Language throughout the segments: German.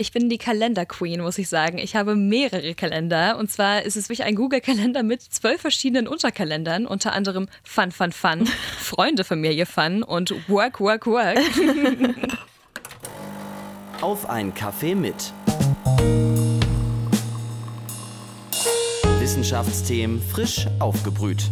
Ich bin die Kalender-Queen, muss ich sagen. Ich habe mehrere Kalender. Und zwar ist es wirklich ein Google-Kalender mit zwölf verschiedenen Unterkalendern. Unter anderem Fun, Fun, Fun, Freunde, Familie, Fun und Work, Work, Work. Auf ein Kaffee mit. Wissenschaftsthemen frisch aufgebrüht.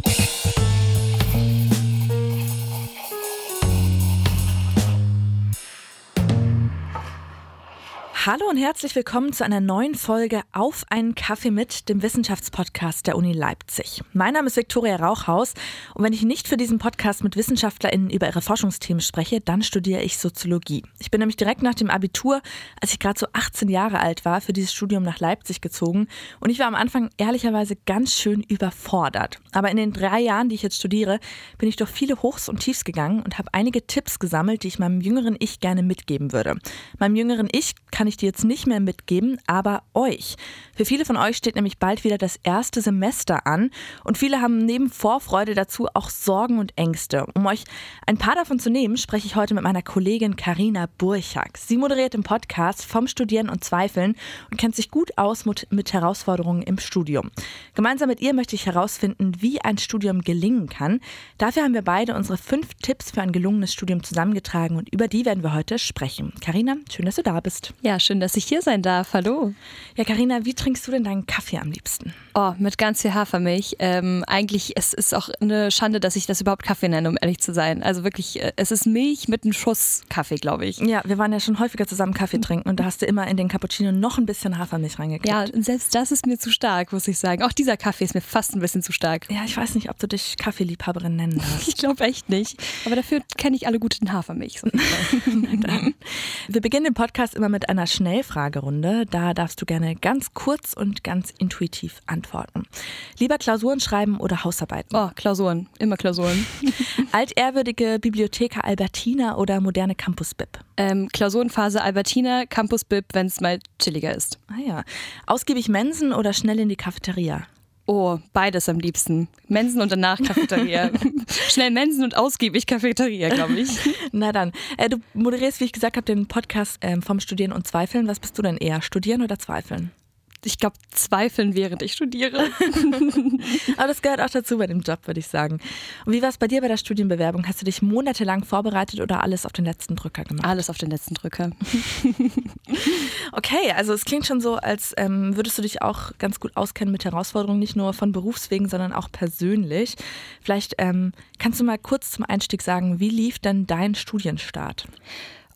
Hallo und herzlich willkommen zu einer neuen Folge Auf einen Kaffee mit dem Wissenschaftspodcast der Uni Leipzig. Mein Name ist Viktoria Rauchhaus und wenn ich nicht für diesen Podcast mit WissenschaftlerInnen über ihre Forschungsthemen spreche, dann studiere ich Soziologie. Ich bin nämlich direkt nach dem Abitur, als ich gerade so 18 Jahre alt war, für dieses Studium nach Leipzig gezogen und ich war am Anfang ehrlicherweise ganz schön überfordert. Aber in den drei Jahren, die ich jetzt studiere, bin ich durch viele Hochs und Tiefs gegangen und habe einige Tipps gesammelt, die ich meinem jüngeren Ich gerne mitgeben würde. Meinem jüngeren Ich kann ich dir jetzt nicht mehr mitgeben, aber euch. Für viele von euch steht nämlich bald wieder das erste Semester an und viele haben neben Vorfreude dazu auch Sorgen und Ängste. Um euch ein paar davon zu nehmen, spreche ich heute mit meiner Kollegin Karina Burchak. Sie moderiert im Podcast vom Studieren und Zweifeln und kennt sich gut aus mit Herausforderungen im Studium. Gemeinsam mit ihr möchte ich herausfinden, wie ein Studium gelingen kann. Dafür haben wir beide unsere fünf Tipps für ein gelungenes Studium zusammengetragen und über die werden wir heute sprechen. Karina, schön, dass du da bist. Ja, schön, dass ich hier sein darf. Hallo. Ja, Karina, wie trinkst du denn deinen Kaffee am liebsten? Oh, mit ganz viel Hafermilch. Ähm, eigentlich es ist auch eine Schande, dass ich das überhaupt Kaffee nenne, um ehrlich zu sein. Also wirklich, äh, es ist Milch mit einem Schuss Kaffee, glaube ich. Ja, wir waren ja schon häufiger zusammen Kaffee trinken und da hast du immer in den Cappuccino noch ein bisschen Hafermilch reingekriegt. Ja, und selbst das ist mir zu stark, muss ich sagen. Auch dieser Kaffee ist mir fast ein bisschen zu stark. Ja, ich weiß nicht, ob du dich Kaffeeliebhaberin nennen darfst. Ich glaube echt nicht. Aber dafür kenne ich alle guten Hafermilch. wir beginnen den Podcast immer mit einer Schnellfragerunde. Da darfst du gerne ganz kurz und ganz intuitiv antworten. Lieber Klausuren schreiben oder Hausarbeiten? Oh, Klausuren. Immer Klausuren. Altehrwürdige Bibliotheker Albertina oder moderne Campus-Bib? Ähm, Klausurenphase Albertina, Campus-Bib, wenn es mal chilliger ist. Ah ja. Ausgiebig Mensen oder schnell in die Cafeteria? Oh, beides am liebsten. Mensen und danach Cafeteria. Schnell Mensen und ausgiebig Cafeteria, glaube ich. Na dann. Äh, du moderierst, wie ich gesagt habe, den Podcast ähm, vom Studieren und Zweifeln. Was bist du denn eher? Studieren oder Zweifeln? Ich glaube, zweifeln, während ich studiere. Aber das gehört auch dazu bei dem Job, würde ich sagen. Und wie war es bei dir bei der Studienbewerbung? Hast du dich monatelang vorbereitet oder alles auf den letzten Drücker gemacht? Alles auf den letzten Drücker. okay, also es klingt schon so, als ähm, würdest du dich auch ganz gut auskennen mit Herausforderungen, nicht nur von Berufswegen, sondern auch persönlich. Vielleicht ähm, kannst du mal kurz zum Einstieg sagen, wie lief denn dein Studienstart?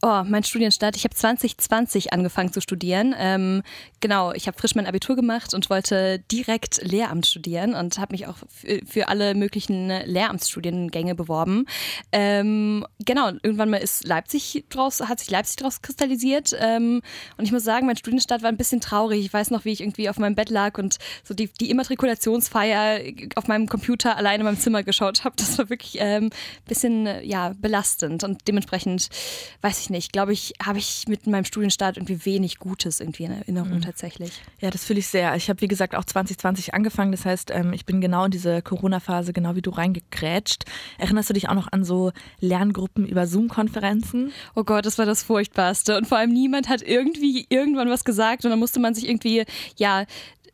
Oh, mein Studienstart. Ich habe 2020 angefangen zu studieren. Ähm, genau, ich habe frisch mein Abitur gemacht und wollte direkt Lehramt studieren und habe mich auch für alle möglichen Lehramtsstudiengänge beworben. Ähm, genau, irgendwann mal ist Leipzig draus, hat sich Leipzig daraus kristallisiert. Ähm, und ich muss sagen, mein Studienstart war ein bisschen traurig. Ich weiß noch, wie ich irgendwie auf meinem Bett lag und so die, die Immatrikulationsfeier auf meinem Computer alleine in meinem Zimmer geschaut habe. Das war wirklich ein ähm, bisschen ja, belastend und dementsprechend weiß ich nicht, glaube ich, habe ich mit meinem Studienstart irgendwie wenig Gutes irgendwie in Erinnerung mhm. tatsächlich. Ja, das fühle ich sehr. Ich habe, wie gesagt, auch 2020 angefangen. Das heißt, ähm, ich bin genau in diese Corona-Phase, genau wie du reingekrätscht. Erinnerst du dich auch noch an so Lerngruppen über Zoom-Konferenzen? Oh Gott, das war das Furchtbarste. Und vor allem niemand hat irgendwie irgendwann was gesagt und dann musste man sich irgendwie, ja,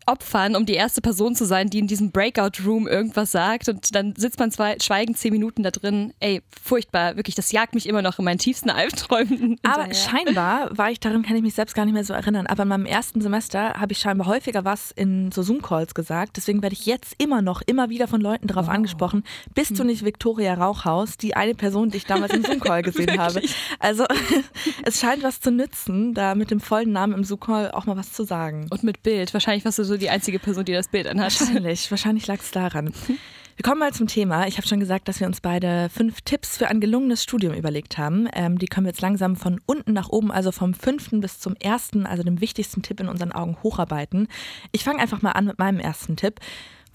opfern, um die erste Person zu sein, die in diesem Breakout-Room irgendwas sagt und dann sitzt man zwei, schweigend zehn Minuten da drin. Ey, furchtbar, wirklich, das jagt mich immer noch in meinen tiefsten Albträumen. Aber scheinbar war ich darin, kann ich mich selbst gar nicht mehr so erinnern, aber in meinem ersten Semester habe ich scheinbar häufiger was in so Zoom-Calls gesagt, deswegen werde ich jetzt immer noch, immer wieder von Leuten darauf oh. angesprochen, bist hm. du nicht Victoria Rauchhaus, die eine Person, die ich damals im Zoom-Call gesehen habe. Also es scheint was zu nützen, da mit dem vollen Namen im Zoom-Call auch mal was zu sagen. Und mit Bild, wahrscheinlich warst du so die einzige Person, die das Bild anhat. Wahrscheinlich, wahrscheinlich lag es daran. Wir kommen mal zum Thema. Ich habe schon gesagt, dass wir uns beide fünf Tipps für ein gelungenes Studium überlegt haben. Ähm, die können wir jetzt langsam von unten nach oben, also vom fünften bis zum ersten, also dem wichtigsten Tipp in unseren Augen hocharbeiten. Ich fange einfach mal an mit meinem ersten Tipp.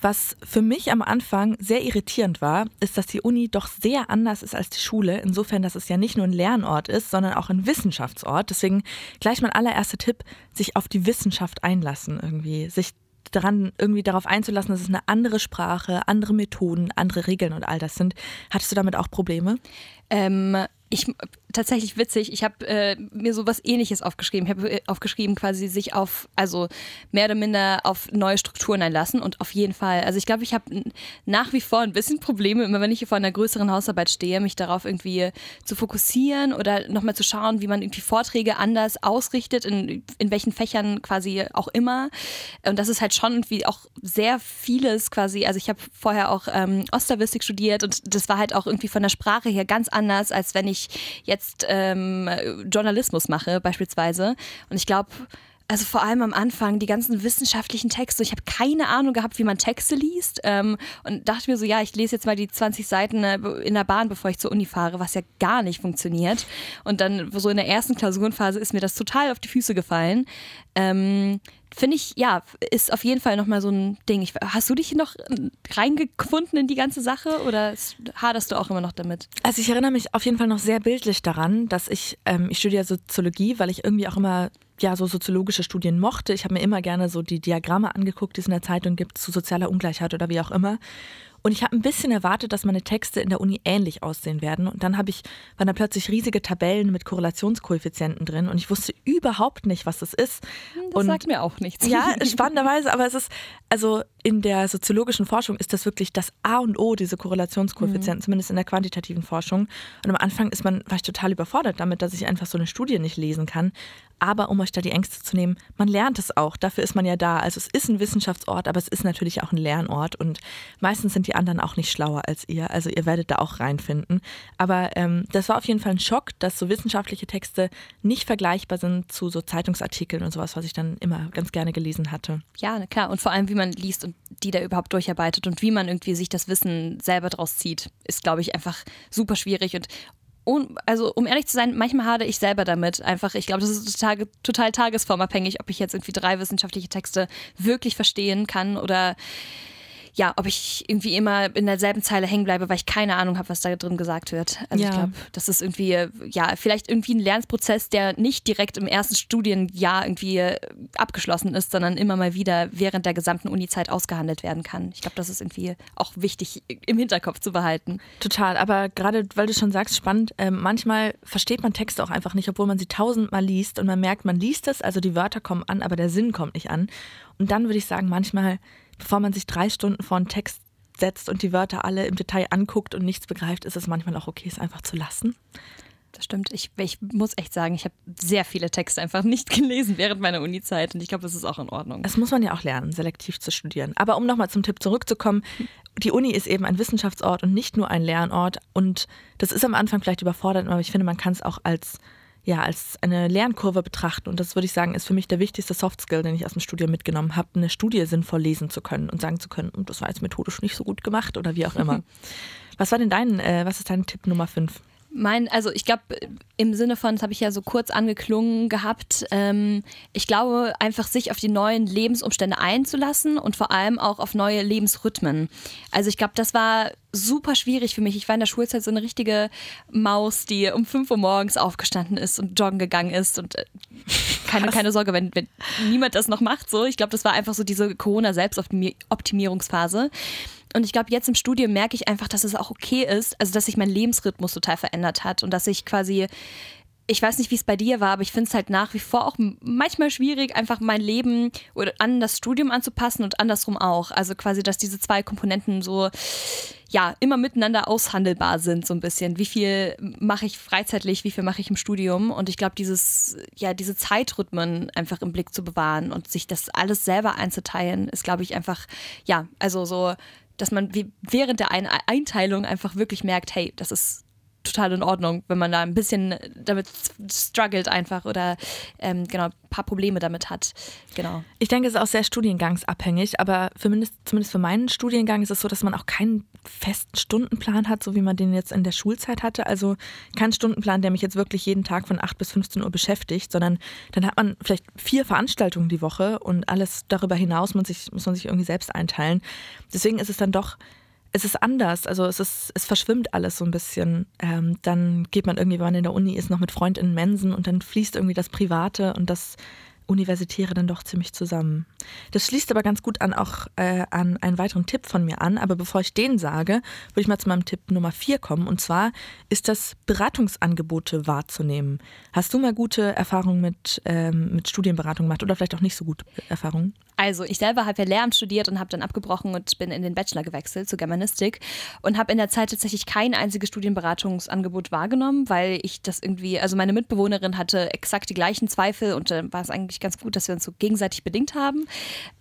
Was für mich am Anfang sehr irritierend war, ist, dass die Uni doch sehr anders ist als die Schule. Insofern, dass es ja nicht nur ein Lernort ist, sondern auch ein Wissenschaftsort. Deswegen gleich mein allererster Tipp, sich auf die Wissenschaft einlassen irgendwie, sich daran irgendwie darauf einzulassen, dass es eine andere Sprache, andere Methoden, andere Regeln und all das sind. Hattest du damit auch Probleme? Ähm, ich tatsächlich witzig. Ich habe äh, mir sowas ähnliches aufgeschrieben. Ich habe äh, aufgeschrieben, quasi sich auf, also mehr oder minder auf neue Strukturen einlassen und auf jeden Fall. Also ich glaube, ich habe nach wie vor ein bisschen Probleme, immer wenn ich vor einer größeren Hausarbeit stehe, mich darauf irgendwie zu fokussieren oder nochmal zu schauen, wie man irgendwie Vorträge anders ausrichtet, in, in welchen Fächern quasi auch immer. Und das ist halt schon irgendwie auch sehr vieles quasi. Also ich habe vorher auch ähm, Osterwistik studiert und das war halt auch irgendwie von der Sprache her ganz anders, als wenn ich jetzt ähm, Journalismus mache beispielsweise. Und ich glaube, also vor allem am Anfang, die ganzen wissenschaftlichen Texte. Ich habe keine Ahnung gehabt, wie man Texte liest ähm, und dachte mir so, ja, ich lese jetzt mal die 20 Seiten äh, in der Bahn, bevor ich zur Uni fahre, was ja gar nicht funktioniert. Und dann so in der ersten Klausurenphase ist mir das total auf die Füße gefallen. Ähm, Finde ich, ja, ist auf jeden Fall nochmal so ein Ding. Ich, hast du dich noch reingefunden in die ganze Sache oder haderst du auch immer noch damit? Also ich erinnere mich auf jeden Fall noch sehr bildlich daran, dass ich, ähm, ich studiere Soziologie, weil ich irgendwie auch immer ja so soziologische Studien mochte. Ich habe mir immer gerne so die Diagramme angeguckt, die es in der Zeitung gibt zu sozialer Ungleichheit oder wie auch immer. Und ich habe ein bisschen erwartet, dass meine Texte in der Uni ähnlich aussehen werden. Und dann habe ich, waren da plötzlich riesige Tabellen mit Korrelationskoeffizienten drin und ich wusste überhaupt nicht, was das ist. Das und sagt mir auch nichts. Ja, spannenderweise, aber es ist, also in der soziologischen Forschung ist das wirklich das A und O, diese Korrelationskoeffizienten, mhm. zumindest in der quantitativen Forschung. Und am Anfang ist man, war ich total überfordert damit, dass ich einfach so eine Studie nicht lesen kann. Aber um euch da die Ängste zu nehmen, man lernt es auch. Dafür ist man ja da. Also es ist ein Wissenschaftsort, aber es ist natürlich auch ein Lernort. Und meistens sind die anderen auch nicht schlauer als ihr. Also ihr werdet da auch reinfinden. Aber ähm, das war auf jeden Fall ein Schock, dass so wissenschaftliche Texte nicht vergleichbar sind zu so Zeitungsartikeln und sowas, was ich dann immer ganz gerne gelesen hatte. Ja, klar. Und vor allem, wie man liest und die da überhaupt durcharbeitet und wie man irgendwie sich das Wissen selber draus zieht, ist, glaube ich, einfach super schwierig. Und um, also um ehrlich zu sein, manchmal hade ich selber damit. Einfach, ich glaube, das ist total, total tagesformabhängig, ob ich jetzt irgendwie drei wissenschaftliche Texte wirklich verstehen kann oder ja, ob ich irgendwie immer in derselben Zeile hängen bleibe, weil ich keine Ahnung habe, was da drin gesagt wird. Also ja. ich glaube, das ist irgendwie, ja, vielleicht irgendwie ein Lernprozess, der nicht direkt im ersten Studienjahr irgendwie äh, abgeschlossen ist, sondern immer mal wieder während der gesamten Unizeit ausgehandelt werden kann. Ich glaube, das ist irgendwie auch wichtig im Hinterkopf zu behalten. Total, aber gerade weil du schon sagst, spannend, äh, manchmal versteht man Texte auch einfach nicht, obwohl man sie tausendmal liest und man merkt, man liest es, also die Wörter kommen an, aber der Sinn kommt nicht an. Und dann würde ich sagen, manchmal bevor man sich drei Stunden vor einen Text setzt und die Wörter alle im Detail anguckt und nichts begreift, ist es manchmal auch okay, es einfach zu lassen. Das stimmt. Ich, ich muss echt sagen, ich habe sehr viele Texte einfach nicht gelesen während meiner Uni-Zeit und ich glaube, das ist auch in Ordnung. Das muss man ja auch lernen, selektiv zu studieren. Aber um nochmal zum Tipp zurückzukommen, die Uni ist eben ein Wissenschaftsort und nicht nur ein Lernort und das ist am Anfang vielleicht überfordert, aber ich finde, man kann es auch als ja, als eine Lernkurve betrachten. Und das würde ich sagen, ist für mich der wichtigste Softskill, den ich aus dem Studium mitgenommen habe, eine Studie sinnvoll lesen zu können und sagen zu können, und das war jetzt methodisch nicht so gut gemacht oder wie auch immer. was war denn dein, äh, was ist dein Tipp Nummer 5? Mein, also ich glaube, im Sinne von, das habe ich ja so kurz angeklungen gehabt, ähm, ich glaube, einfach sich auf die neuen Lebensumstände einzulassen und vor allem auch auf neue Lebensrhythmen. Also ich glaube, das war super schwierig für mich. Ich war in der Schulzeit so eine richtige Maus, die um 5 Uhr morgens aufgestanden ist und joggen gegangen ist und äh, keine, keine Sorge, wenn, wenn niemand das noch macht. So, ich glaube, das war einfach so diese Corona-Selbstoptimierungsphase. Und ich glaube, jetzt im Studium merke ich einfach, dass es auch okay ist, also dass sich mein Lebensrhythmus total verändert hat und dass ich quasi ich weiß nicht, wie es bei dir war, aber ich finde es halt nach wie vor auch manchmal schwierig, einfach mein Leben an das Studium anzupassen und andersrum auch. Also quasi, dass diese zwei Komponenten so ja immer miteinander aushandelbar sind, so ein bisschen. Wie viel mache ich freizeitlich, wie viel mache ich im Studium? Und ich glaube, dieses, ja, diese Zeitrhythmen einfach im Blick zu bewahren und sich das alles selber einzuteilen, ist, glaube ich, einfach, ja, also so dass man während der Einteilung einfach wirklich merkt, hey, das ist total in Ordnung, wenn man da ein bisschen damit struggelt einfach oder ähm, genau ein paar Probleme damit hat. Genau. Ich denke, es ist auch sehr studiengangsabhängig, aber zumindest, zumindest für meinen Studiengang ist es so, dass man auch keinen festen Stundenplan hat, so wie man den jetzt in der Schulzeit hatte. Also keinen Stundenplan, der mich jetzt wirklich jeden Tag von 8 bis 15 Uhr beschäftigt, sondern dann hat man vielleicht vier Veranstaltungen die Woche und alles darüber hinaus muss, sich, muss man sich irgendwie selbst einteilen. Deswegen ist es dann doch es ist anders. Also es ist, es verschwimmt alles so ein bisschen. Ähm, dann geht man irgendwie, wenn man in der Uni ist, noch mit Freunden in Mensen und dann fließt irgendwie das Private und das Universitäre dann doch ziemlich zusammen. Das schließt aber ganz gut an auch äh, an einen weiteren Tipp von mir an. Aber bevor ich den sage, würde ich mal zu meinem Tipp Nummer vier kommen. Und zwar ist das Beratungsangebote wahrzunehmen. Hast du mal gute Erfahrungen mit, ähm, mit Studienberatung gemacht oder vielleicht auch nicht so gute Erfahrungen? Also ich selber habe ja Lehramt studiert und habe dann abgebrochen und bin in den Bachelor gewechselt zu Germanistik und habe in der Zeit tatsächlich kein einziges Studienberatungsangebot wahrgenommen, weil ich das irgendwie, also meine Mitbewohnerin hatte exakt die gleichen Zweifel und dann war es eigentlich ganz gut, dass wir uns so gegenseitig bedingt haben.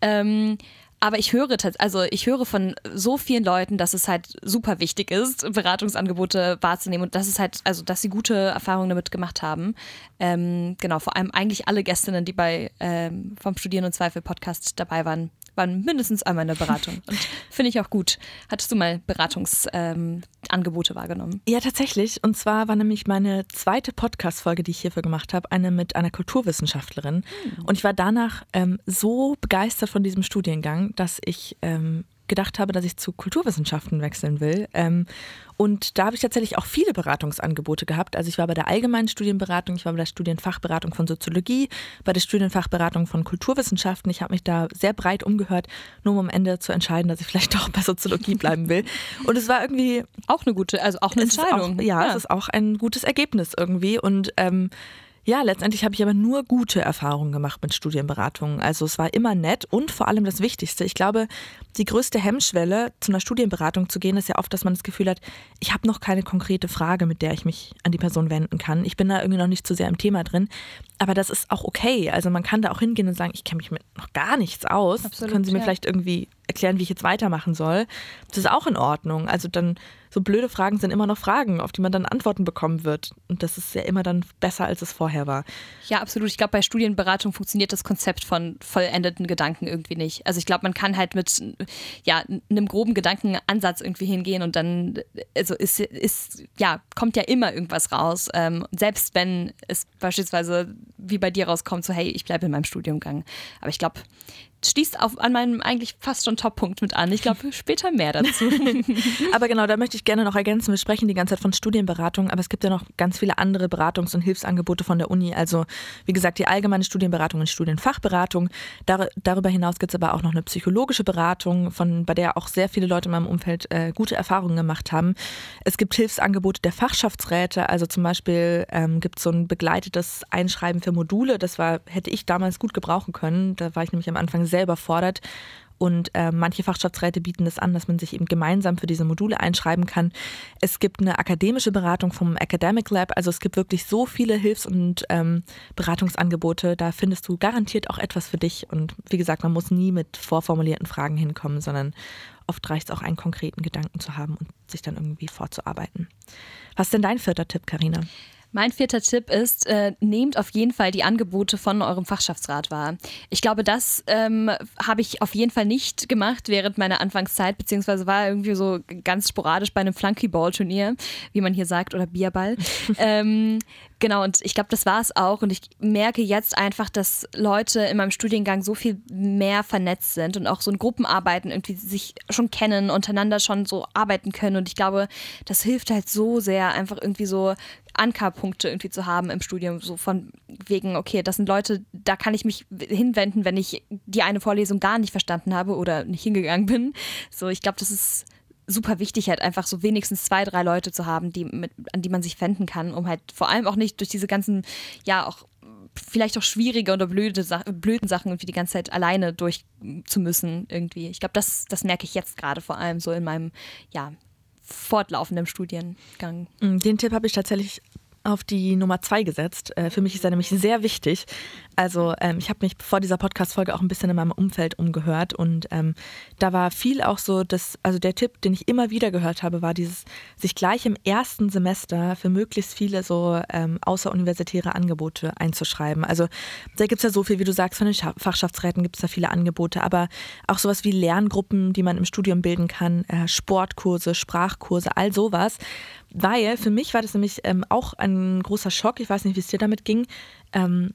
Ähm, aber ich höre also ich höre von so vielen Leuten, dass es halt super wichtig ist, Beratungsangebote wahrzunehmen und dass es halt, also dass sie gute Erfahrungen damit gemacht haben. Ähm, genau, vor allem eigentlich alle Gästinnen, die bei ähm, vom Studieren und Zweifel Podcast dabei waren, waren mindestens einmal in der Beratung. Und finde ich auch gut. Hattest du mal Beratungsangebote ähm, wahrgenommen? Ja, tatsächlich. Und zwar war nämlich meine zweite Podcast-Folge, die ich hierfür gemacht habe, eine mit einer Kulturwissenschaftlerin. Hm. Und ich war danach ähm, so begeistert von diesem Studiengang, dass ich ähm, gedacht habe, dass ich zu Kulturwissenschaften wechseln will. Ähm, und da habe ich tatsächlich auch viele Beratungsangebote gehabt. Also ich war bei der allgemeinen Studienberatung, ich war bei der Studienfachberatung von Soziologie, bei der Studienfachberatung von Kulturwissenschaften. Ich habe mich da sehr breit umgehört, nur um am Ende zu entscheiden, dass ich vielleicht doch bei Soziologie bleiben will. Und es war irgendwie auch eine gute, also auch eine Entscheidung. Auch, ja, ja, es ist auch ein gutes Ergebnis irgendwie. Und ähm, ja, letztendlich habe ich aber nur gute Erfahrungen gemacht mit Studienberatungen. Also es war immer nett und vor allem das Wichtigste. Ich glaube, die größte Hemmschwelle, zu einer Studienberatung zu gehen, ist ja oft, dass man das Gefühl hat, ich habe noch keine konkrete Frage, mit der ich mich an die Person wenden kann. Ich bin da irgendwie noch nicht zu sehr im Thema drin. Aber das ist auch okay. Also man kann da auch hingehen und sagen, ich kenne mich mit noch gar nichts aus. Absolut, Können Sie mir ja. vielleicht irgendwie erklären, wie ich jetzt weitermachen soll? Das ist auch in Ordnung. Also dann so blöde Fragen sind immer noch Fragen, auf die man dann Antworten bekommen wird. Und das ist ja immer dann besser, als es vorher war. Ja, absolut. Ich glaube, bei Studienberatung funktioniert das Konzept von vollendeten Gedanken irgendwie nicht. Also ich glaube, man kann halt mit ja, einem groben Gedankenansatz irgendwie hingehen und dann, also ist, ist ja, kommt ja immer irgendwas raus. Ähm, selbst wenn es beispielsweise wie bei dir rauskommt, so hey, ich bleibe in meinem Studiumgang. Aber ich glaube, schließt auf, an meinem eigentlich fast schon Top-Punkt mit an. Ich glaube, später mehr dazu. aber genau, da möchte ich gerne noch ergänzen. Wir sprechen die ganze Zeit von Studienberatung, aber es gibt ja noch ganz viele andere Beratungs- und Hilfsangebote von der Uni. Also, wie gesagt, die allgemeine Studienberatung und Studienfachberatung. Dar darüber hinaus gibt es aber auch noch eine psychologische Beratung, von, bei der auch sehr viele Leute in meinem Umfeld äh, gute Erfahrungen gemacht haben. Es gibt Hilfsangebote der Fachschaftsräte. Also zum Beispiel ähm, gibt es so ein begleitetes Einschreiben für Module. Das war, hätte ich damals gut gebrauchen können. Da war ich nämlich am Anfang selber fordert. Und äh, manche Fachschaftsräte bieten das an, dass man sich eben gemeinsam für diese Module einschreiben kann. Es gibt eine akademische Beratung vom Academic Lab. Also es gibt wirklich so viele Hilfs- und ähm, Beratungsangebote. Da findest du garantiert auch etwas für dich. Und wie gesagt, man muss nie mit vorformulierten Fragen hinkommen, sondern oft reicht es auch, einen konkreten Gedanken zu haben und sich dann irgendwie vorzuarbeiten. Was ist denn dein vierter Tipp, Karina? Mein vierter Tipp ist, äh, nehmt auf jeden Fall die Angebote von eurem Fachschaftsrat wahr. Ich glaube, das ähm, habe ich auf jeden Fall nicht gemacht während meiner Anfangszeit, beziehungsweise war irgendwie so ganz sporadisch bei einem Flunkyball-Turnier, wie man hier sagt, oder Bierball. ähm, Genau, und ich glaube, das war es auch. Und ich merke jetzt einfach, dass Leute in meinem Studiengang so viel mehr vernetzt sind und auch so in Gruppenarbeiten irgendwie sich schon kennen, untereinander schon so arbeiten können. Und ich glaube, das hilft halt so sehr, einfach irgendwie so Ankerpunkte irgendwie zu haben im Studium, so von wegen, okay, das sind Leute, da kann ich mich hinwenden, wenn ich die eine Vorlesung gar nicht verstanden habe oder nicht hingegangen bin. So, ich glaube, das ist super wichtig, halt einfach so wenigstens zwei, drei Leute zu haben, die mit, an die man sich wenden kann, um halt vor allem auch nicht durch diese ganzen, ja, auch vielleicht auch schwierige oder blöde blöden Sachen irgendwie die ganze Zeit alleine durch zu müssen irgendwie. Ich glaube, das, das merke ich jetzt gerade vor allem so in meinem, ja, fortlaufenden Studiengang. Mm, den Tipp habe ich tatsächlich auf die Nummer zwei gesetzt. Äh, für mich ist er nämlich sehr wichtig. Also ähm, ich habe mich vor dieser Podcast-Folge auch ein bisschen in meinem Umfeld umgehört und ähm, da war viel auch so, dass, also der Tipp, den ich immer wieder gehört habe, war dieses, sich gleich im ersten Semester für möglichst viele so ähm, außeruniversitäre Angebote einzuschreiben. Also da gibt es ja so viel, wie du sagst, von den Fachschaftsräten gibt es da viele Angebote, aber auch sowas wie Lerngruppen, die man im Studium bilden kann, äh, Sportkurse, Sprachkurse, all sowas. Weil für mich war das nämlich ähm, auch ein großer Schock, ich weiß nicht, wie es dir damit ging, ähm,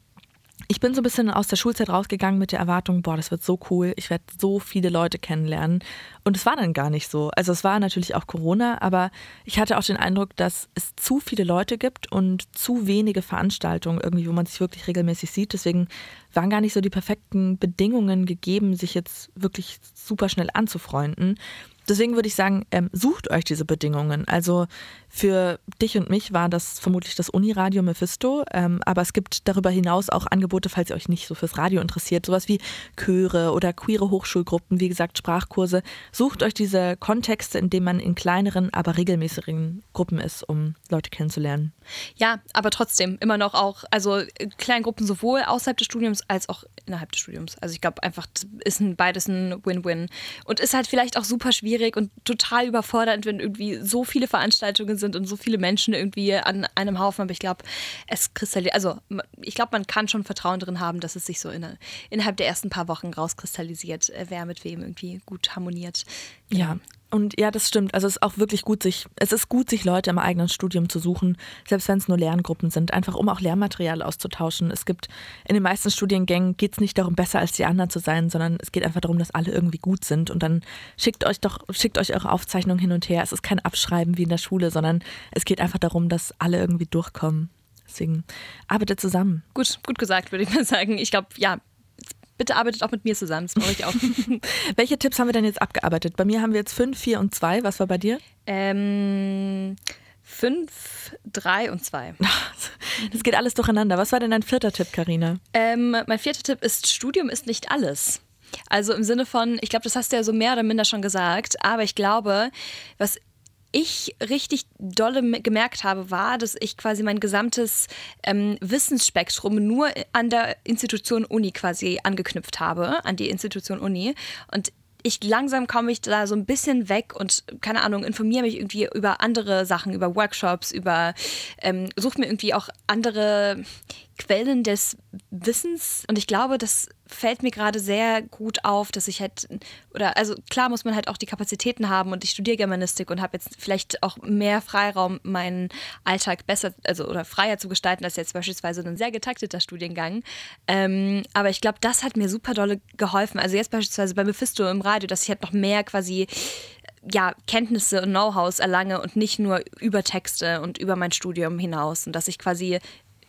ich bin so ein bisschen aus der Schulzeit rausgegangen mit der Erwartung, boah, das wird so cool, ich werde so viele Leute kennenlernen. Und es war dann gar nicht so. Also es war natürlich auch Corona, aber ich hatte auch den Eindruck, dass es zu viele Leute gibt und zu wenige Veranstaltungen irgendwie, wo man sich wirklich regelmäßig sieht. Deswegen waren gar nicht so die perfekten Bedingungen gegeben, sich jetzt wirklich super schnell anzufreunden. Deswegen würde ich sagen, ähm, sucht euch diese Bedingungen. Also für dich und mich war das vermutlich das Uniradio Mephisto, ähm, aber es gibt darüber hinaus auch Angebote, falls ihr euch nicht so fürs Radio interessiert, sowas wie Chöre oder queere Hochschulgruppen, wie gesagt Sprachkurse. Sucht euch diese Kontexte, in denen man in kleineren, aber regelmäßigen Gruppen ist, um Leute kennenzulernen. Ja, aber trotzdem immer noch auch, also Kleingruppen sowohl außerhalb des Studiums als auch innerhalb des Studiums. Also ich glaube einfach, ist ein, beides ein Win-Win und ist halt vielleicht auch super schwierig und total überfordernd, wenn irgendwie so viele Veranstaltungen sind und so viele Menschen irgendwie an einem Haufen. Aber ich glaube, es kristallisiert, also ich glaube, man kann schon Vertrauen drin haben, dass es sich so in, innerhalb der ersten paar Wochen rauskristallisiert, äh, wer mit wem irgendwie gut harmoniert. Ja, und ja, das stimmt. Also es ist auch wirklich gut, sich, es ist gut, sich Leute im eigenen Studium zu suchen, selbst wenn es nur Lerngruppen sind, einfach um auch Lehrmaterial auszutauschen. Es gibt in den meisten Studiengängen geht es nicht darum, besser als die anderen zu sein, sondern es geht einfach darum, dass alle irgendwie gut sind. Und dann schickt euch doch, schickt euch eure Aufzeichnungen hin und her. Es ist kein Abschreiben wie in der Schule, sondern es geht einfach darum, dass alle irgendwie durchkommen. Deswegen arbeitet zusammen. Gut, gut gesagt, würde ich mal sagen. Ich glaube, ja, bitte arbeitet auch mit mir zusammen. Das brauche ich auch. Welche Tipps haben wir denn jetzt abgearbeitet? Bei mir haben wir jetzt fünf, vier und zwei. Was war bei dir? Ähm, fünf, drei und zwei. Das geht alles durcheinander. Was war denn dein vierter Tipp, Karina? Ähm, mein vierter Tipp ist: Studium ist nicht alles. Also im Sinne von, ich glaube, das hast du ja so mehr oder minder schon gesagt, aber ich glaube, was ich richtig dolle gemerkt habe, war, dass ich quasi mein gesamtes ähm, Wissensspektrum nur an der Institution Uni quasi angeknüpft habe, an die Institution Uni. Und ich langsam komme ich da so ein bisschen weg und keine Ahnung, informiere mich irgendwie über andere Sachen, über Workshops, über ähm, suche mir irgendwie auch andere Quellen des Wissens. Und ich glaube, das fällt mir gerade sehr gut auf, dass ich halt, oder also klar muss man halt auch die Kapazitäten haben und ich studiere Germanistik und habe jetzt vielleicht auch mehr Freiraum, meinen Alltag besser, also oder freier zu gestalten, als jetzt beispielsweise ein sehr getakteter Studiengang. Ähm, aber ich glaube, das hat mir super dolle geholfen. Also jetzt beispielsweise bei Mephisto im Radio, dass ich halt noch mehr quasi ja, Kenntnisse und Know-hows erlange und nicht nur über Texte und über mein Studium hinaus. Und dass ich quasi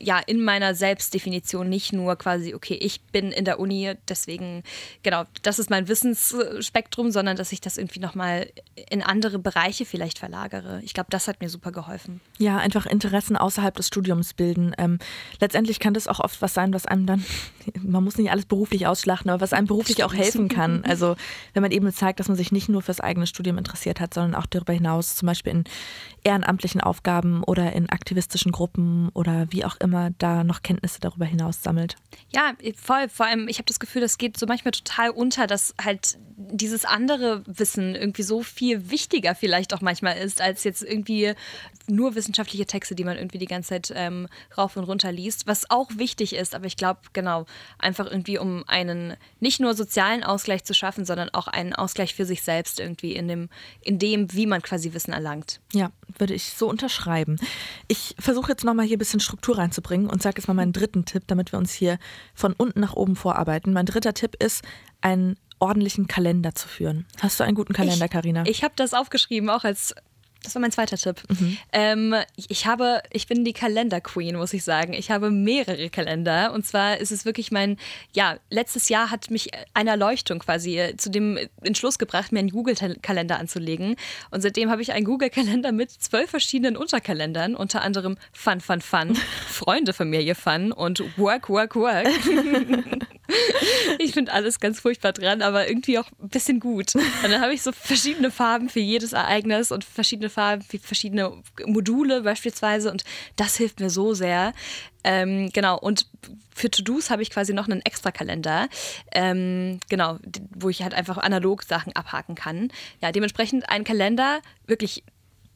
ja in meiner Selbstdefinition nicht nur quasi, okay, ich bin in der Uni, deswegen, genau, das ist mein Wissensspektrum, sondern dass ich das irgendwie nochmal in andere Bereiche vielleicht verlagere. Ich glaube, das hat mir super geholfen. Ja, einfach Interessen außerhalb des Studiums bilden. Ähm, letztendlich kann das auch oft was sein, was einem dann, man muss nicht alles beruflich ausschlachten, aber was einem beruflich auch helfen kann. Also wenn man eben zeigt, dass man sich nicht nur fürs eigene Studium interessiert hat, sondern auch darüber hinaus zum Beispiel in ehrenamtlichen Aufgaben oder in aktivistischen Gruppen oder wie auch immer da noch Kenntnisse darüber hinaus sammelt. Ja, voll. Vor allem, ich habe das Gefühl, das geht so manchmal total unter, dass halt dieses andere Wissen irgendwie so viel wichtiger vielleicht auch manchmal ist, als jetzt irgendwie nur wissenschaftliche Texte, die man irgendwie die ganze Zeit ähm, rauf und runter liest, was auch wichtig ist. Aber ich glaube, genau, einfach irgendwie, um einen nicht nur sozialen Ausgleich zu schaffen, sondern auch einen Ausgleich für sich selbst irgendwie in dem, in dem wie man quasi Wissen erlangt. Ja, würde ich so unterschreiben. Ich versuche jetzt nochmal hier ein bisschen Struktur reinzubringen und sage jetzt mal meinen dritten Tipp, damit wir uns hier von unten nach oben vorarbeiten. Mein dritter Tipp ist, einen ordentlichen Kalender zu führen. Hast du einen guten Kalender, Karina? Ich, ich habe das aufgeschrieben, auch als das war mein zweiter Tipp. Mhm. Ähm, ich habe, ich bin die Kalender-Queen, muss ich sagen. Ich habe mehrere Kalender. Und zwar ist es wirklich mein, ja, letztes Jahr hat mich eine Erleuchtung quasi äh, zu dem Entschluss gebracht, mir einen Google-Kalender anzulegen. Und seitdem habe ich einen Google-Kalender mit zwölf verschiedenen Unterkalendern, unter anderem Fun, Fun, Fun, Freunde, Familie, Fun und Work, Work, Work. ich finde alles ganz furchtbar dran, aber irgendwie auch ein bisschen gut. Und dann habe ich so verschiedene Farben für jedes Ereignis und verschiedene Farben für verschiedene Module beispielsweise. Und das hilft mir so sehr. Ähm, genau, und für To-Dos habe ich quasi noch einen extra Kalender, ähm, genau, wo ich halt einfach analog Sachen abhaken kann. Ja, dementsprechend ein Kalender wirklich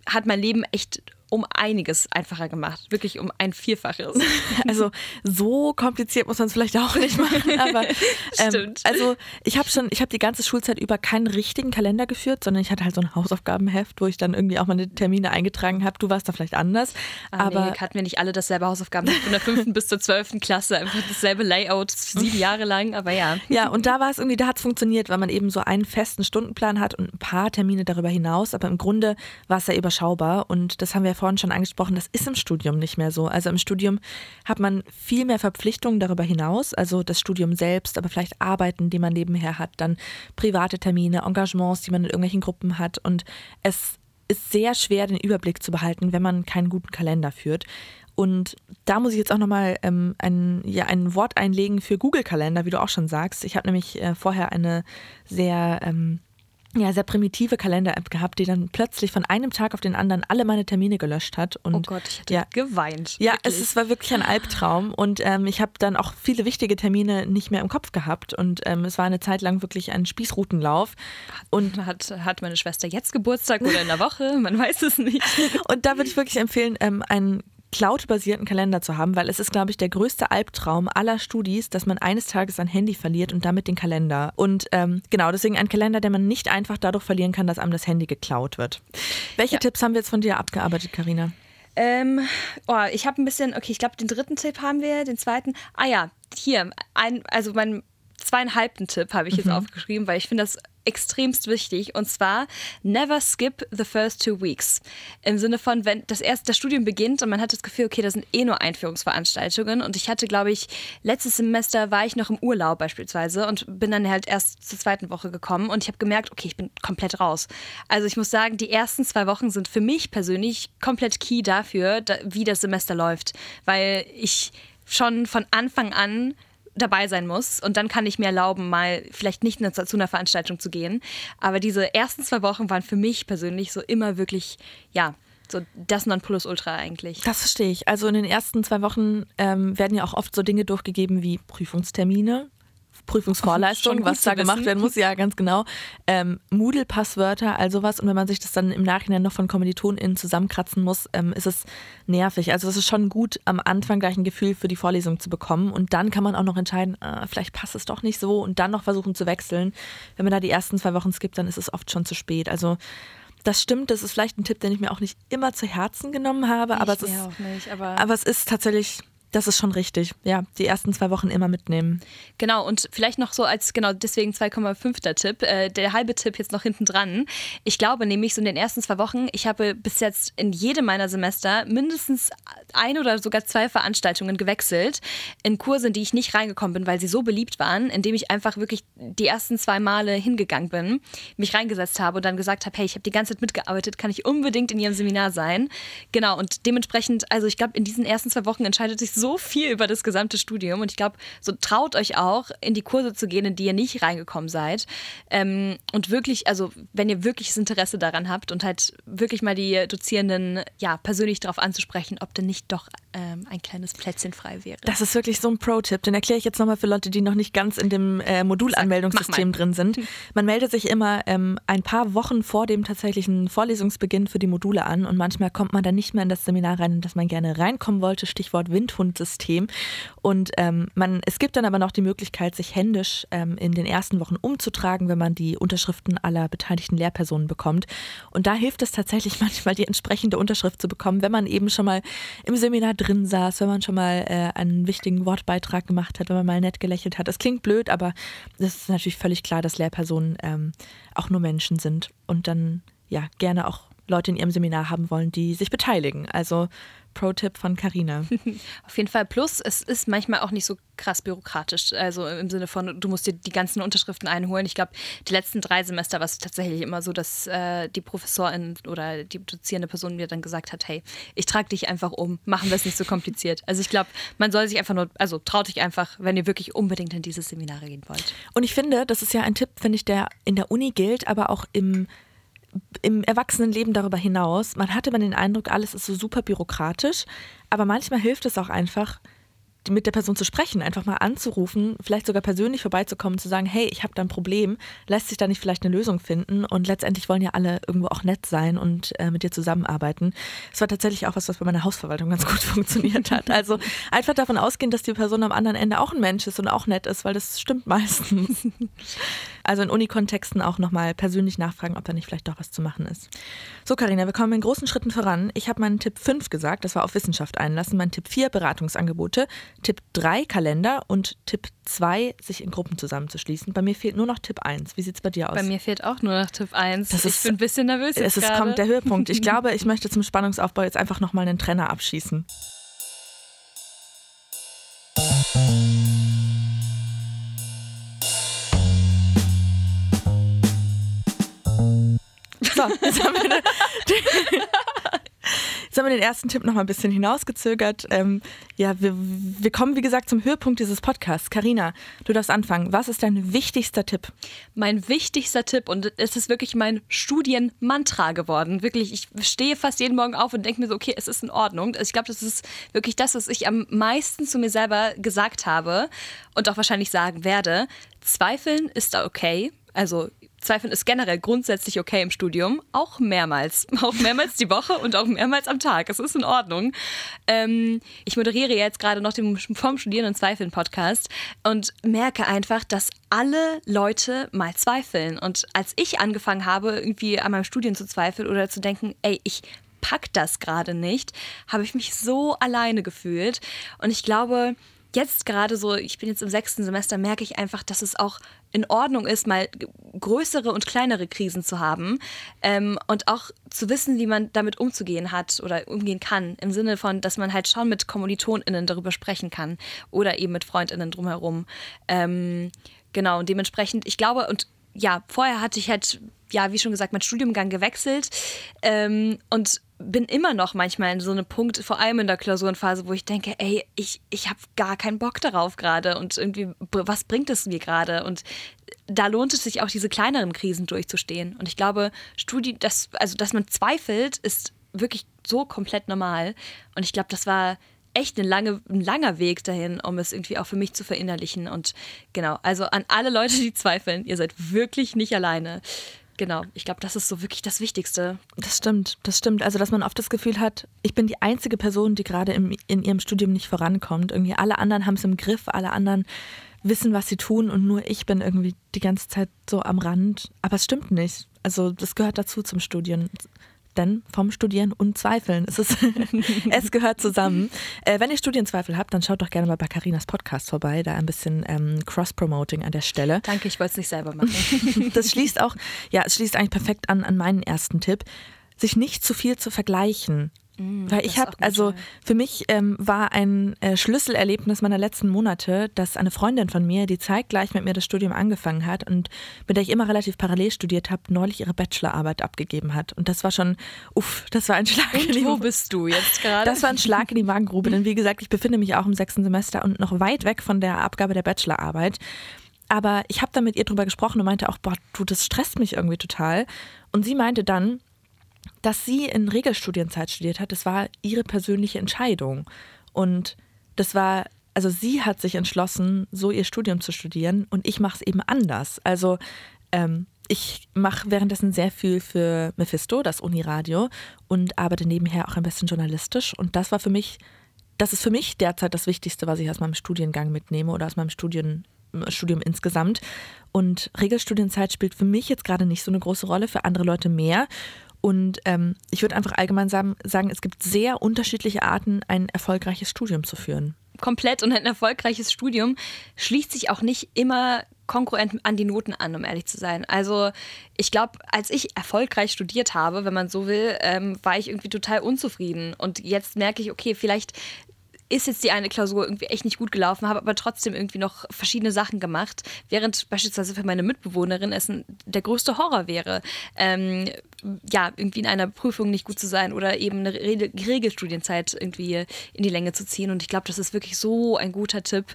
hat mein Leben echt um einiges einfacher gemacht. Wirklich um ein Vierfaches. Also so kompliziert muss man es vielleicht auch nicht machen. Aber ähm, Stimmt. also ich habe schon, ich habe die ganze Schulzeit über keinen richtigen Kalender geführt, sondern ich hatte halt so ein Hausaufgabenheft, wo ich dann irgendwie auch meine Termine eingetragen habe. Du warst da vielleicht anders. Ah, aber nee, hatten wir nicht alle dasselbe Hausaufgaben von der fünften bis zur zwölften Klasse, einfach dasselbe Layout, sieben Jahre lang, aber ja. Ja, und da war es irgendwie, da hat es funktioniert, weil man eben so einen festen Stundenplan hat und ein paar Termine darüber hinaus. Aber im Grunde war es ja überschaubar. Und das haben wir ja vorhin schon angesprochen, das ist im Studium nicht mehr so. Also im Studium hat man viel mehr Verpflichtungen darüber hinaus. Also das Studium selbst, aber vielleicht Arbeiten, die man nebenher hat, dann private Termine, Engagements, die man in irgendwelchen Gruppen hat. Und es ist sehr schwer, den Überblick zu behalten, wenn man keinen guten Kalender führt. Und da muss ich jetzt auch nochmal ähm, ein, ja, ein Wort einlegen für Google-Kalender, wie du auch schon sagst. Ich habe nämlich äh, vorher eine sehr, ähm, ja, sehr primitive Kalender-App gehabt, die dann plötzlich von einem Tag auf den anderen alle meine Termine gelöscht hat. Und Oh Gott, ich hätte ja, geweint. ja, wirklich. es, es war wirklich ein Albtraum und ähm, ich habe dann auch viele wichtige Termine nicht mehr im Kopf gehabt und ähm, es war eine Zeit lang wirklich ein Spießrutenlauf und hat, hat meine Schwester jetzt Geburtstag oder in der Woche? Man weiß es nicht. Und da würde ich wirklich empfehlen, ähm, einen Cloud-basierten Kalender zu haben, weil es ist, glaube ich, der größte Albtraum aller Studis, dass man eines Tages sein Handy verliert und damit den Kalender. Und ähm, genau, deswegen ein Kalender, den man nicht einfach dadurch verlieren kann, dass einem das Handy geklaut wird. Welche Ja. Tipps haben wir jetzt von dir abgearbeitet, Karina? Ähm, oh, ich habe ein bisschen, okay, ich glaube, den dritten Tipp haben wir, den zweiten. Ah ja, hier, ein, also mein zweieinhalbten Tipp habe ich jetzt aufgeschrieben, weil ich finde das extremst wichtig. Und zwar, never skip the first two weeks. Im Sinne von, wenn das erste das Studium beginnt und man hat das Gefühl, okay, das sind eh nur Einführungsveranstaltungen. Und ich hatte, glaube ich, letztes Semester war ich noch im Urlaub beispielsweise und bin dann halt erst zur zweiten Woche gekommen und ich habe gemerkt, okay, ich bin komplett raus. Also ich muss sagen, die ersten zwei Wochen sind für mich persönlich komplett key dafür, da, wie das Semester läuft, weil ich schon von Anfang an dabei sein muss und dann kann ich mir erlauben, mal vielleicht nicht zu einer Veranstaltung zu gehen. Aber diese ersten zwei Wochen waren für mich persönlich so immer wirklich, ja, so das Nonplusultra eigentlich. Das verstehe ich. Also in den ersten zwei Wochen ähm, werden ja auch oft so Dinge durchgegeben wie Prüfungstermine, Schon gut was da gemacht wissen. werden muss, ja, ganz genau. Ähm, Moodle-Passwörter, all sowas. Und wenn man sich das dann im Nachhinein noch von KommilitonInnen zusammenkratzen muss, ähm, ist es nervig. Also es ist schon gut, am Anfang gleich ein Gefühl für die Vorlesung zu bekommen. Und dann kann man auch noch entscheiden, ah, vielleicht passt es doch nicht so und dann noch versuchen zu wechseln. Wenn man da die ersten zwei Wochen skippt, dann ist es oft schon zu spät. Also das stimmt, das ist vielleicht ein Tipp, den ich mir auch nicht immer zu Herzen genommen habe, aber es Ich ist mir auch nicht, aber aber es ist tatsächlich, das ist schon richtig. Ja, die ersten zwei Wochen immer mitnehmen. Genau, und vielleicht noch so als, genau, deswegen 2,5. Tipp, äh, der halbe Tipp jetzt noch hinten dran. Ich glaube nämlich, so in den ersten zwei Wochen, ich habe bis jetzt in jedem meiner Semester mindestens ein oder sogar zwei Veranstaltungen gewechselt in Kurse, in die ich nicht reingekommen bin, weil sie so beliebt waren, indem ich einfach wirklich die ersten zwei Male hingegangen bin, mich reingesetzt habe und dann gesagt habe, hey, ich habe die ganze Zeit mitgearbeitet, kann ich unbedingt in ihrem Seminar sein. Genau, und dementsprechend, also ich glaube, in diesen ersten zwei Wochen entscheidet sich so viel über das gesamte Studium und ich glaube, so traut euch auch, in die Kurse zu gehen, in die ihr nicht reingekommen seid. Ähm, und wirklich, also wenn ihr wirkliches Interesse daran habt und halt wirklich mal die Dozierenden ja persönlich darauf anzusprechen, ob denn nicht doch ähm, ein kleines Plätzchen frei wäre. Das ist wirklich so ein Pro-Tipp. Den erkläre ich jetzt nochmal für Leute, die noch nicht ganz in dem äh, Modulanmeldungssystem drin sind. Man meldet sich immer ähm, ein paar Wochen vor dem tatsächlichen Vorlesungsbeginn für die Module an und manchmal kommt man dann nicht mehr in das Seminar rein, in das man gerne reinkommen wollte. Stichwort Windhundsystem. Und ähm, man, es gibt dann aber noch die Möglichkeit, sich händisch ähm, in den ersten Wochen umzutragen, wenn man die Unterschriften aller beteiligten Lehrpersonen bekommt. Und da hilft es tatsächlich manchmal, die entsprechende Unterschrift zu bekommen, wenn man eben schon mal im Seminar drin saß, wenn man schon mal äh, einen wichtigen Wortbeitrag gemacht hat, wenn man mal nett gelächelt hat. Das klingt blöd, aber es ist natürlich völlig klar, dass Lehrpersonen ähm, auch nur Menschen sind und dann ja gerne auch Leute in ihrem Seminar haben wollen, die sich beteiligen. Also Pro-Tipp von Carina. Auf jeden Fall. Plus, es ist manchmal auch nicht so krass bürokratisch. Also im Sinne von, du musst dir die ganzen Unterschriften einholen. Ich glaube, die letzten drei Semester war es tatsächlich immer so, dass äh, die Professorin oder die dozierende Person mir dann gesagt hat, hey, ich trage dich einfach um, machen wir es nicht so kompliziert. Also ich glaube, man soll sich einfach nur, also traut dich einfach, wenn ihr wirklich unbedingt in diese Seminare gehen wollt. Und ich finde, das ist ja ein Tipp, finde ich, der in der Uni gilt, aber auch im im Erwachsenenleben darüber hinaus, man hatte man den Eindruck, alles ist so super bürokratisch, aber manchmal hilft es auch einfach, mit der Person zu sprechen, einfach mal anzurufen, vielleicht sogar persönlich vorbeizukommen, zu sagen, hey, ich habe da ein Problem, lässt sich da nicht vielleicht eine Lösung finden? Und letztendlich wollen ja alle irgendwo auch nett sein und äh, mit dir zusammenarbeiten. Es war tatsächlich auch was, was bei meiner Hausverwaltung ganz gut funktioniert hat. Also einfach davon ausgehen, dass die Person am anderen Ende auch ein Mensch ist und auch nett ist, weil das stimmt meistens. Also in Unikontexten auch nochmal persönlich nachfragen, ob da nicht vielleicht doch was zu machen ist. So, Karina, wir kommen in großen Schritten voran. Ich habe meinen Tipp 5 gesagt, das war auf Wissenschaft einlassen. Mein Tipp 4 Beratungsangebote. Tipp 3 Kalender und Tipp 2 sich in Gruppen zusammenzuschließen. Bei mir fehlt nur noch Tipp 1. Wie sieht es bei dir aus? Bei mir fehlt auch nur noch Tipp 1. Das ich ist, bin ein bisschen nervös jetzt Es ist, kommt der Höhepunkt. Ich glaube, ich möchte zum Spannungsaufbau jetzt einfach nochmal einen Trenner abschießen. So, jetzt haben wir, eine, jetzt haben wir den ersten Tipp noch mal ein bisschen hinausgezögert. Ähm, ja, wir, wir kommen, wie gesagt, zum Höhepunkt dieses Podcasts. Karina, du darfst anfangen. Was ist dein wichtigster Tipp? Mein wichtigster Tipp, und es ist wirklich mein Studienmantra geworden. Wirklich, ich stehe fast jeden Morgen auf und denke mir so, okay, es ist in Ordnung. Also ich glaube, das ist wirklich das, was ich am meisten zu mir selber gesagt habe und auch wahrscheinlich sagen werde. Zweifeln ist da okay. Also Zweifeln ist generell grundsätzlich okay im Studium, auch mehrmals. Auch mehrmals die Woche und auch mehrmals am Tag. Es ist in Ordnung. Ähm, ich moderiere jetzt gerade noch den Vom Studieren und Zweifeln Podcast und merke einfach, dass alle Leute mal zweifeln. Und als ich angefangen habe, irgendwie an meinem Studium zu zweifeln oder zu denken, ey, ich pack das gerade nicht, habe ich mich so alleine gefühlt. Und ich glaube, jetzt gerade so, ich bin jetzt im sechsten Semester, merke ich einfach, dass es auch in Ordnung ist, mal größere und kleinere Krisen zu haben ähm, und auch zu wissen, wie man damit umzugehen hat oder umgehen kann. Im Sinne von, dass man halt schon mit KommilitonInnen darüber sprechen kann oder eben mit FreundInnen drumherum. Ähm, genau, und dementsprechend, ich glaube, und ja, vorher hatte ich halt, ja, wie schon gesagt, mein Studiumgang gewechselt ähm, und bin immer noch manchmal in so einem Punkt, vor allem in der Klausurenphase, wo ich denke, ey, ich, ich habe gar keinen Bock darauf gerade und irgendwie, was bringt es mir gerade? Und da lohnt es sich auch, diese kleineren Krisen durchzustehen. Und ich glaube, Studie, das, also dass man zweifelt, ist wirklich so komplett normal. Und ich glaube, das war echt eine lange, ein langer Weg dahin, um es irgendwie auch für mich zu verinnerlichen. Und genau, also an alle Leute, die zweifeln, ihr seid wirklich nicht alleine. Genau, ich glaube, das ist so wirklich das Wichtigste. Das stimmt, das stimmt. Also, dass man oft das Gefühl hat, ich bin die einzige Person, die gerade in ihrem Studium nicht vorankommt. Irgendwie alle anderen haben es im Griff, alle anderen wissen, was sie tun und nur ich bin irgendwie die ganze Zeit so am Rand. Aber es stimmt nicht. Also, das gehört dazu zum Studieren denn vom Studieren und Zweifeln. Es, ist, es gehört zusammen. Äh, wenn ihr Studienzweifel habt, dann schaut doch gerne mal bei Carinas Podcast vorbei. Da ein bisschen ähm, Cross-Promoting an der Stelle. Danke, ich wollte es nicht selber machen. das schließt auch, ja, es schließt eigentlich perfekt an, an meinen ersten Tipp. Sich nicht zu viel zu vergleichen. Mm, Weil ich habe, also für mich ähm, war ein äh, Schlüsselerlebnis meiner letzten Monate, dass eine Freundin von mir, die zeitgleich mit mir das Studium angefangen hat und mit der ich immer relativ parallel studiert habe, neulich ihre Bachelorarbeit abgegeben hat. Und das war schon, uff, das war ein Schlag und in die Wo bist du jetzt gerade? Das war ein Schlag in die Magengrube, denn wie gesagt, ich befinde mich auch im sechsten Semester und noch weit weg von der Abgabe der Bachelorarbeit. Aber ich habe da mit ihr drüber gesprochen und meinte auch, boah, du, das stresst mich irgendwie total. Und sie meinte dann, dass sie in Regelstudienzeit studiert hat, das war ihre persönliche Entscheidung. Und das war, also sie hat sich entschlossen, so ihr Studium zu studieren und ich mache es eben anders. Also ähm, ich mache währenddessen sehr viel für Mephisto, das Uniradio, und arbeite nebenher auch ein bisschen journalistisch. Und das war für mich, das ist für mich derzeit das Wichtigste, was ich aus meinem Studiengang mitnehme oder aus meinem Studien, Studium insgesamt. Und Regelstudienzeit spielt für mich jetzt gerade nicht so eine große Rolle, für andere Leute mehr. Und ähm, ich würde einfach allgemein sagen, es gibt sehr unterschiedliche Arten, ein erfolgreiches Studium zu führen. Komplett und ein erfolgreiches Studium schließt sich auch nicht immer konkurrent an die Noten an, um ehrlich zu sein. Also ich glaube, als ich erfolgreich studiert habe, wenn man so will, ähm, war ich irgendwie total unzufrieden. Und jetzt merke ich, okay, vielleicht ist jetzt die eine Klausur irgendwie echt nicht gut gelaufen, habe aber trotzdem irgendwie noch verschiedene Sachen gemacht, während beispielsweise für meine Mitbewohnerin es der größte Horror wäre, ähm, ja, irgendwie in einer Prüfung nicht gut zu sein oder eben eine Regelstudienzeit irgendwie in die Länge zu ziehen. Und ich glaube, das ist wirklich so ein guter Tipp.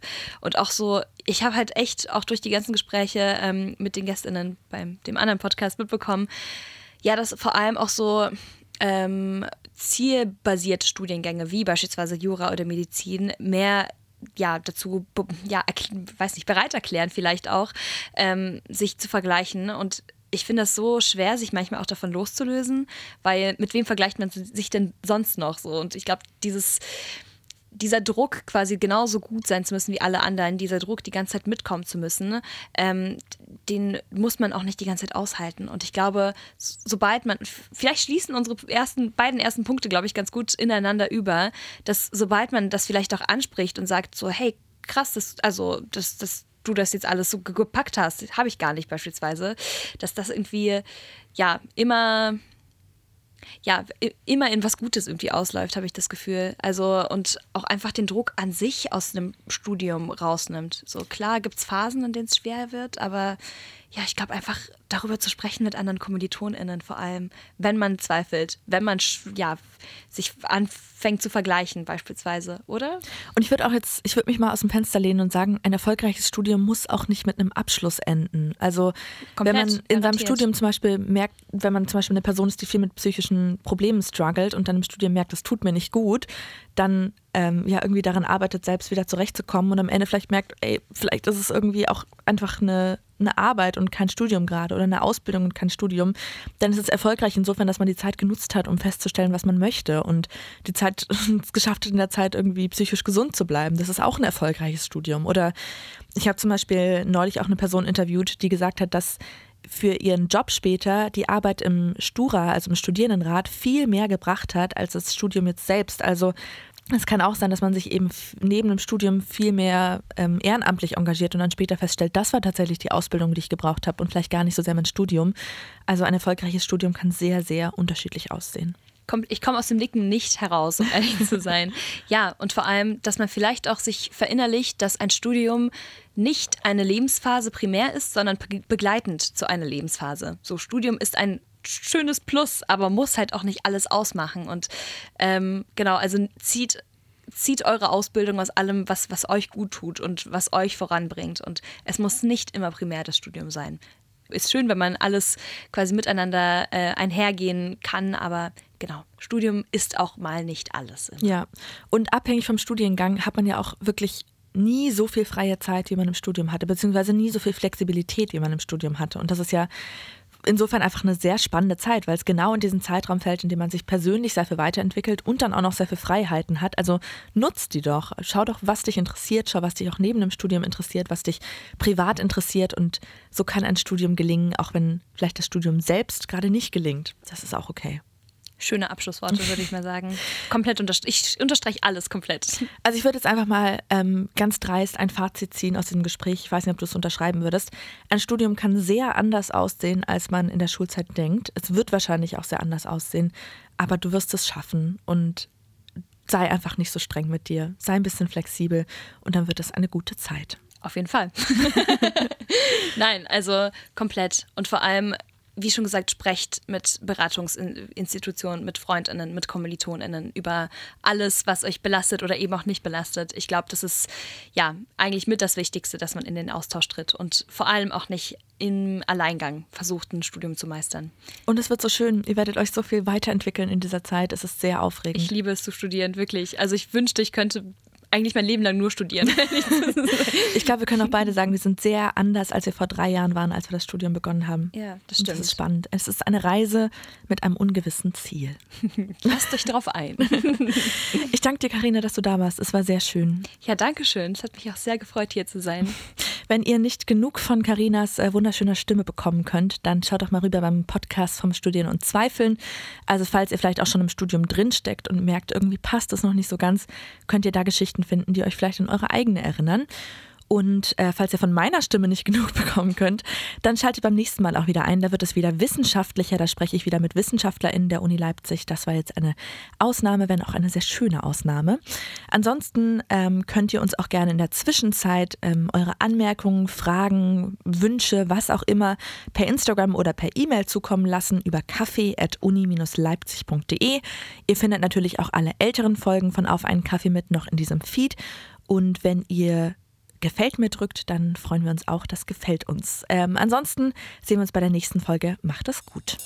Und auch so, ich habe halt echt auch durch die ganzen Gespräche ähm, mit den GästInnen beim dem anderen Podcast mitbekommen, ja, dass vor allem auch so ähm, zielbasierte Studiengänge wie beispielsweise Jura oder Medizin mehr ja dazu ja weiß nicht bereit erklären vielleicht auch ähm, sich zu vergleichen und ich finde das so schwer, sich manchmal auch davon loszulösen, weil mit wem vergleicht man sich denn sonst noch so? Und ich glaube, dieses dieser Druck, quasi genauso gut sein zu müssen wie alle anderen, dieser Druck, die ganze Zeit mitkommen zu müssen, ähm, den muss man auch nicht die ganze Zeit aushalten. Und ich glaube, sobald man, vielleicht schließen unsere ersten, beiden ersten Punkte, glaube ich, ganz gut ineinander über, dass sobald man das vielleicht auch anspricht und sagt so, hey, krass, das, also das, das du das jetzt alles so gepackt hast, habe ich gar nicht beispielsweise, dass das irgendwie ja immer ja, immer in was Gutes irgendwie ausläuft, habe ich das Gefühl. Also und auch einfach den Druck an sich aus einem Studium rausnimmt. So klar gibt es Phasen, in denen es schwer wird, aber ja, ich glaube einfach darüber zu sprechen mit anderen KommilitonInnen vor allem, wenn man zweifelt, wenn man ja, sich anfängt zu vergleichen beispielsweise, oder? Und ich würde auch jetzt, ich würde mich mal aus dem Fenster lehnen und sagen, ein erfolgreiches Studium muss auch nicht mit einem Abschluss enden. Also Komplett wenn man in seinem Studium zum Beispiel merkt, wenn man zum Beispiel eine Person ist, die viel mit psychischen Problemen struggelt und dann im Studium merkt, das tut mir nicht gut, dann ähm, ja irgendwie daran arbeitet, selbst wieder zurechtzukommen und am Ende vielleicht merkt, ey, vielleicht ist es irgendwie auch einfach eine, eine Arbeit und kein Studium gerade oder eine Ausbildung und kein Studium, dann ist es erfolgreich insofern, dass man die Zeit genutzt hat, um festzustellen, was man möchte und die Zeit es geschafft hat, in der Zeit irgendwie psychisch gesund zu bleiben. Das ist auch ein erfolgreiches Studium. Oder ich habe zum Beispiel neulich auch eine Person interviewt, die gesagt hat, dass für ihren Job später die Arbeit im Stura, also im Studierendenrat, viel mehr gebracht hat als das Studium jetzt selbst. Also es kann auch sein, dass man sich eben neben dem Studium viel mehr ähm, ehrenamtlich engagiert und dann später feststellt, das war tatsächlich die Ausbildung, die ich gebraucht habe und vielleicht gar nicht so sehr mein Studium. Also ein erfolgreiches Studium kann sehr, sehr unterschiedlich aussehen ich komme aus dem Nicken nicht heraus, um ehrlich zu sein. Ja, und vor allem, dass man vielleicht auch sich verinnerlicht, dass ein Studium nicht eine Lebensphase primär ist, sondern begleitend zu einer Lebensphase. So, Studium ist ein schönes Plus, aber muss halt auch nicht alles ausmachen. Und ähm, genau, also zieht zieht eure Ausbildung aus allem, was, was euch gut tut und was euch voranbringt. Und es muss nicht immer primär das Studium sein. Ist schön, wenn man alles quasi miteinander äh, einhergehen kann, aber genau, Studium ist auch mal nicht alles. Immer. Ja, und abhängig vom Studiengang hat man ja auch wirklich nie so viel freie Zeit, wie man im Studium hatte, beziehungsweise nie so viel Flexibilität, wie man im Studium hatte. Und das ist ja insofern einfach eine sehr spannende Zeit, weil es genau in diesen Zeitraum fällt, in dem man sich persönlich sehr viel weiterentwickelt und dann auch noch sehr viel Freiheiten hat. Also nutzt die doch. Schau doch, was dich interessiert, schau, was dich auch neben dem Studium interessiert, was dich privat interessiert und so kann ein Studium gelingen, auch wenn vielleicht das Studium selbst gerade nicht gelingt. Das ist auch okay. Schöne Abschlussworte, würde ich mal sagen. Komplett unterstreiche ich unterstreiche alles komplett. Also ich würde jetzt einfach mal ähm, ganz dreist ein Fazit ziehen aus diesem Gespräch. Ich weiß nicht, ob du es unterschreiben würdest. Ein Studium kann sehr anders aussehen, als man in der Schulzeit denkt. Es wird wahrscheinlich auch sehr anders aussehen, aber du wirst es schaffen und sei einfach nicht so streng mit dir. Sei ein bisschen flexibel und dann wird es eine gute Zeit. Auf jeden Fall. Nein, also komplett. Und vor allem wie schon gesagt, sprecht mit Beratungsinstitutionen, mit Freundinnen, mit Kommilitoninnen über alles, was euch belastet oder eben auch nicht belastet. Ich glaube, das ist ja eigentlich mit das Wichtigste, dass man in den Austausch tritt und vor allem auch nicht im Alleingang versucht, ein Studium zu meistern. Und es wird so schön. Ihr werdet euch so viel weiterentwickeln in dieser Zeit. Es ist sehr aufregend. Ich liebe es zu studieren, wirklich. Also ich wünschte, ich könnte eigentlich mein Leben lang nur studieren. ich glaube, wir können auch beide sagen, wir sind sehr anders, als wir vor drei Jahren waren, als wir das Studium begonnen haben. Ja, das stimmt. Und das ist spannend. Es ist eine Reise mit einem ungewissen Ziel. Lasst euch darauf ein. ich danke dir, Karina, dass du da warst. Es war sehr schön. Ja, danke schön. Es hat mich auch sehr gefreut, hier zu sein. Wenn ihr nicht genug von Karinas äh, wunderschöner Stimme bekommen könnt, dann schaut doch mal rüber beim Podcast vom Studieren und Zweifeln. Also falls ihr vielleicht auch schon im Studium drinsteckt und merkt, irgendwie passt es noch nicht so ganz, könnt ihr da Geschichten finden, die euch vielleicht an eure eigene erinnern. Und äh, falls ihr von meiner Stimme nicht genug bekommen könnt, dann schaltet beim nächsten Mal auch wieder ein. Da wird es wieder wissenschaftlicher. Da spreche ich wieder mit WissenschaftlerInnen der Uni Leipzig. Das war jetzt eine Ausnahme, wenn auch eine sehr schöne Ausnahme. Ansonsten ähm, könnt ihr uns auch gerne in der Zwischenzeit ähm, eure Anmerkungen, Fragen, Wünsche, was auch immer per Instagram oder per E-Mail zukommen lassen über kaffee.uni-leipzig.de. Ihr findet natürlich auch alle älteren Folgen von Auf einen Kaffee mit noch in diesem Feed. Und wenn ihr Gefällt mir drückt, dann freuen wir uns auch. Das gefällt uns. Ähm, ansonsten sehen wir uns bei der nächsten Folge. Macht es gut.